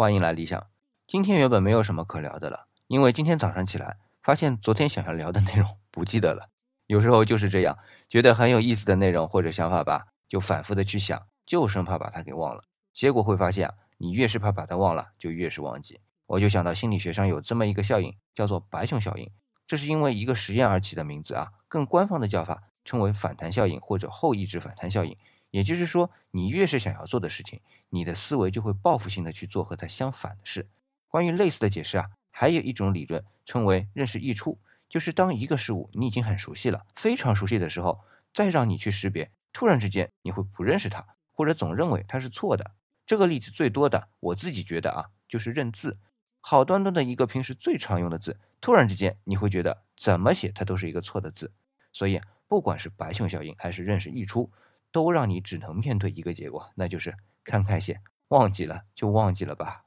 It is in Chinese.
欢迎来理想。今天原本没有什么可聊的了，因为今天早上起来发现昨天想要聊的内容不记得了。有时候就是这样，觉得很有意思的内容或者想法吧，就反复的去想，就生怕把它给忘了。结果会发现啊，你越是怕把它忘了，就越是忘记。我就想到心理学上有这么一个效应，叫做白熊效应。这是因为一个实验而起的名字啊，更官方的叫法称为反弹效应或者后抑制反弹效应。也就是说，你越是想要做的事情，你的思维就会报复性的去做和它相反的事。关于类似的解释啊，还有一种理论称为认识溢出，就是当一个事物你已经很熟悉了，非常熟悉的时候，再让你去识别，突然之间你会不认识它，或者总认为它是错的。这个例子最多的，我自己觉得啊，就是认字，好端端的一个平时最常用的字，突然之间你会觉得怎么写它都是一个错的字。所以，不管是白熊效应还是认识溢出。都让你只能面对一个结果，那就是看开些，忘记了就忘记了吧。